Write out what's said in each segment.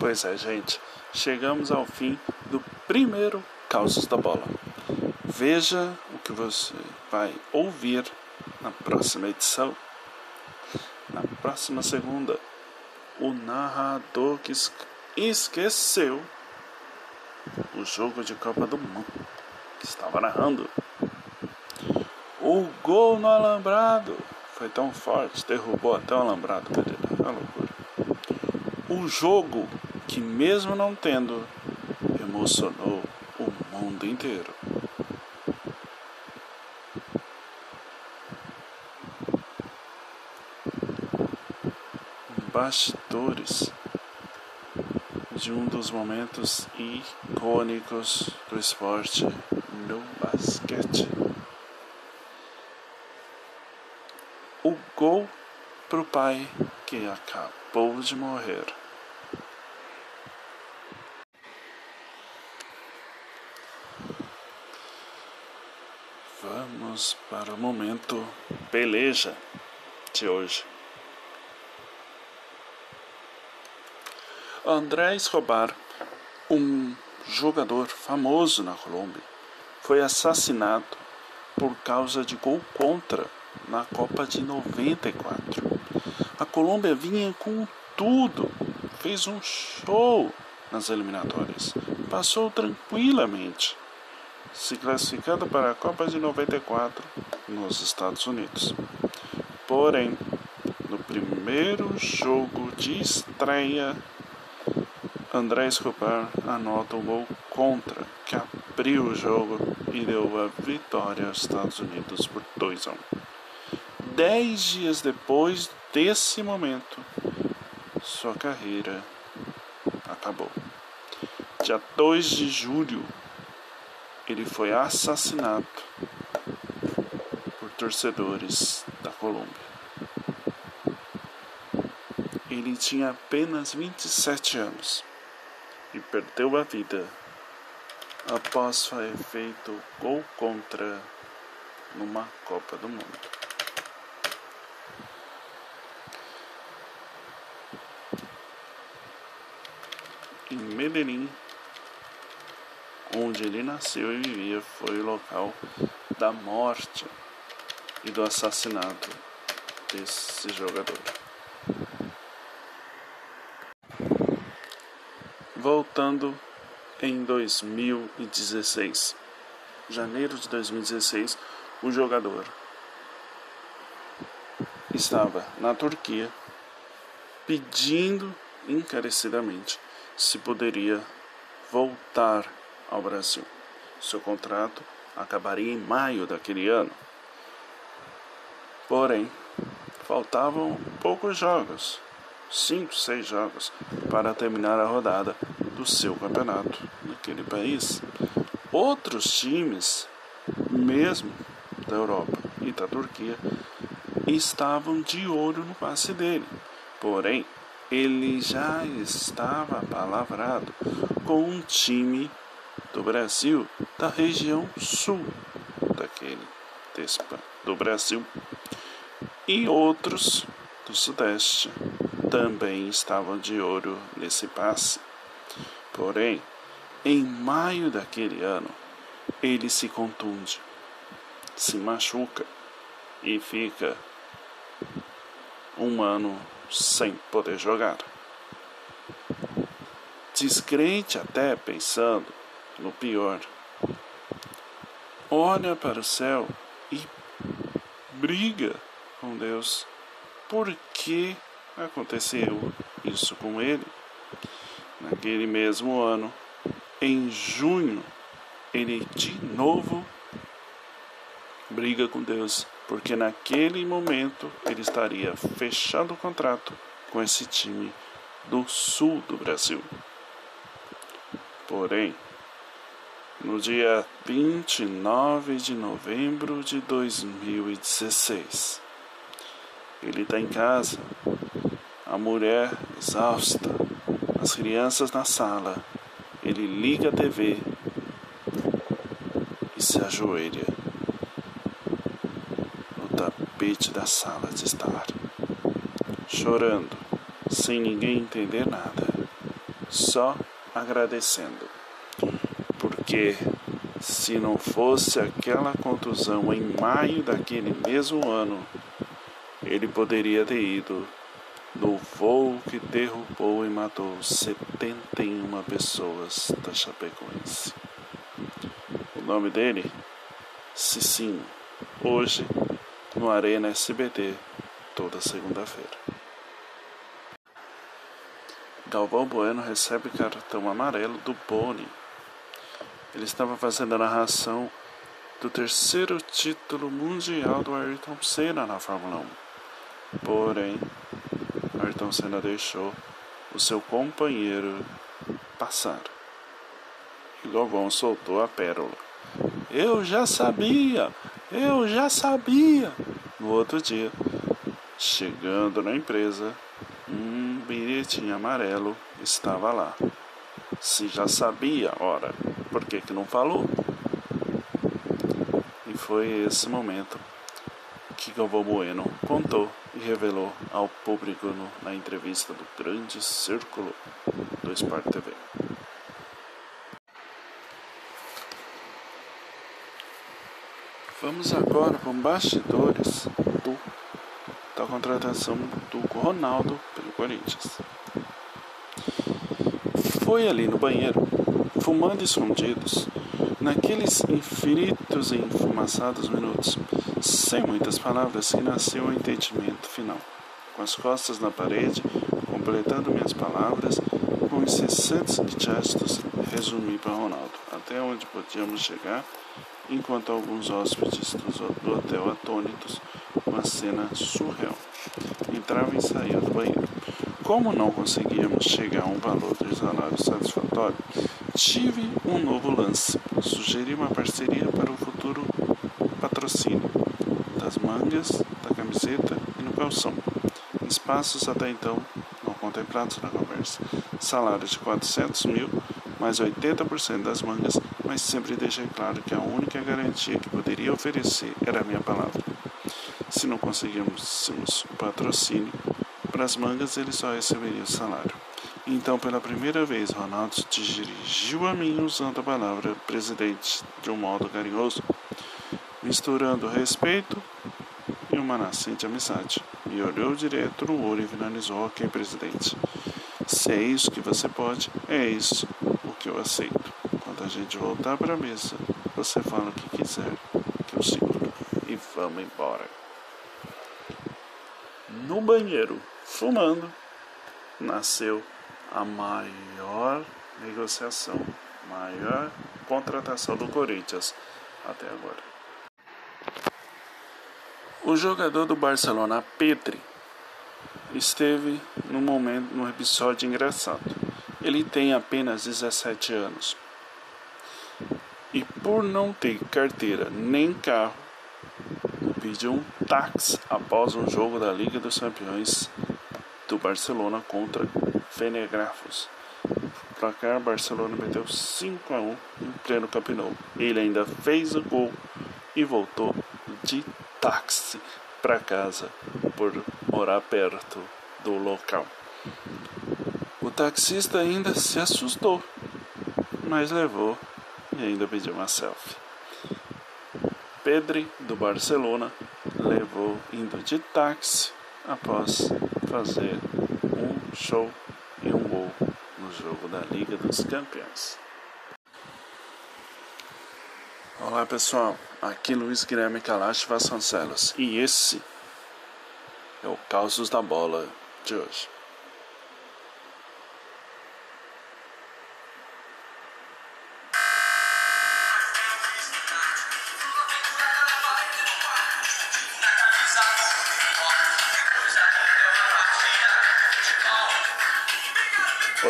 Pois é, gente, chegamos ao fim do primeiro Causos da Bola. Veja o que você vai ouvir na próxima edição. Na próxima segunda, o narrador que esqueceu o jogo de Copa do Mundo que estava narrando. O gol no alambrado foi tão forte, derrubou até o alambrado. É uma loucura. O jogo que, mesmo não tendo, emocionou o mundo inteiro. Bastidores de um dos momentos icônicos do esporte no basquete. O gol pro pai que acabou de morrer. Vamos para o momento peleja de hoje. André Escobar, um jogador famoso na Colômbia, foi assassinado por causa de gol contra na Copa de 94. A Colômbia vinha com tudo, fez um show nas eliminatórias, passou tranquilamente, se classificando para a Copa de 94 nos Estados Unidos. Porém, no primeiro jogo de estreia André Escobar anota o gol contra, que abriu o jogo e deu a vitória aos Estados Unidos por 2 a 1. Dez dias depois desse momento, sua carreira acabou. Dia 2 de julho, ele foi assassinado por torcedores da Colômbia. Ele tinha apenas 27 anos e perdeu a vida após ter feito gol contra numa Copa do Mundo. Em Medellín, onde ele nasceu e vivia, foi o local da morte e do assassinato desse jogador. Voltando em 2016, janeiro de 2016, o jogador estava na Turquia pedindo encarecidamente se poderia voltar ao Brasil. Seu contrato acabaria em maio daquele ano. Porém, faltavam poucos jogos cinco, seis jogos para terminar a rodada do seu campeonato naquele país. Outros times, mesmo da Europa e da Turquia, estavam de olho no passe dele. Porém, ele já estava palavrado com um time do Brasil, da região sul daquele do Brasil, e outros do Sudeste também estavam de olho nesse passe. Porém, em maio daquele ano, ele se contunde, se machuca e fica um ano sem poder jogar. Descrente até pensando no pior, olha para o céu e briga com Deus. Por que aconteceu isso com ele. Naquele mesmo ano, em junho, ele de novo briga com Deus, porque naquele momento ele estaria fechando o contrato com esse time do sul do Brasil. Porém, no dia 29 de novembro de 2016, ele está em casa a mulher exausta, as crianças na sala. Ele liga a TV e se ajoelha no tapete da sala de estar, chorando, sem ninguém entender nada. só agradecendo. Porque se não fosse aquela contusão em maio daquele mesmo ano, ele poderia ter ido no voo que derrubou e matou 71 pessoas da Chapecoense. O nome dele? Cicinho. Hoje, no Arena SBT, toda segunda-feira. Galvão Bueno recebe cartão amarelo do Boni. Ele estava fazendo a narração do terceiro título mundial do Ayrton Senna na Fórmula 1. Porém, Ayrton Senna deixou o seu companheiro passar. E Galvão soltou a pérola. Eu já sabia! Eu já sabia! No outro dia, chegando na empresa, um bilhetinho amarelo estava lá. Se já sabia, ora, por que, que não falou? E foi esse momento que Galvão Bueno contou e revelou ao público no, na entrevista do Grande Círculo do Sport TV. Vamos agora para bastidores do da contratação do Ronaldo pelo Corinthians. Foi ali no banheiro, fumando escondidos, naqueles infinitos e enfumaçados minutos, sem muitas palavras, que nasceu o entendimento final. Com as costas na parede, completando minhas palavras, com incessantes gestos, resumi para Ronaldo, até onde podíamos chegar, enquanto alguns hóspedes do hotel atônitos uma cena surreal. Entrava e saía do banheiro. Como não conseguíamos chegar a um valor salário satisfatório, tive um novo lance. Sugeri uma parceria para o futuro patrocínio das mangas, da camiseta e no calção. Espaços até então não contemplados na conversa. Salário de 400 mil, mais 80% das mangas, mas sempre deixei claro que a única garantia que poderia oferecer era a minha palavra. Se não conseguíssemos o patrocínio para as mangas, ele só receberia o salário. Então, pela primeira vez, Ronaldo se dirigiu a mim usando a palavra presidente de um modo carinhoso, misturando respeito e uma nascente amizade. Me olhou direto no olho e finalizou: Ok, presidente. Se é isso que você pode, é isso o que eu aceito. Quando a gente voltar para a mesa, você fala o que quiser, que eu seguro. E vamos embora no banheiro fumando, nasceu a maior negociação, maior contratação do Corinthians até agora. O jogador do Barcelona, Petri, esteve no momento num episódio engraçado. Ele tem apenas 17 anos. E por não ter carteira nem carro, pediu um táxi após um jogo da Liga dos Campeões do Barcelona contra Fenegrafos. Placar Barcelona meteu 5 a 1 em pleno Camp. Ele ainda fez o gol e voltou de táxi para casa por morar perto do local. O taxista ainda se assustou, mas levou e ainda pediu uma selfie. Pedri, do Barcelona, levou indo de táxi após fazer um show e um gol no jogo da Liga dos Campeões. Olá pessoal, aqui Luiz Guilherme Kalash Vasconcelos e esse é o Causos da Bola de hoje.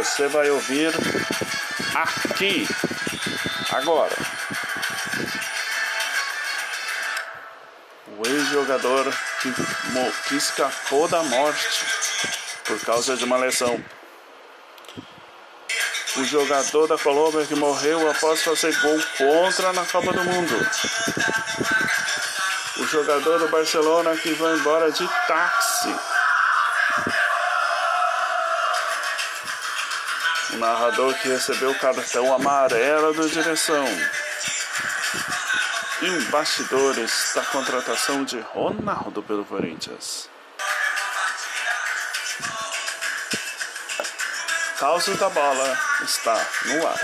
Você vai ouvir aqui, agora. O ex-jogador que, que escapou da morte por causa de uma lesão. O jogador da Colômbia que morreu após fazer gol contra na Copa do Mundo. O jogador do Barcelona que vai embora de táxi narrador que recebeu o cartão amarelo do direção. E em bastidores da contratação de Ronaldo pelo Corinthians. Causa da bola está no ar.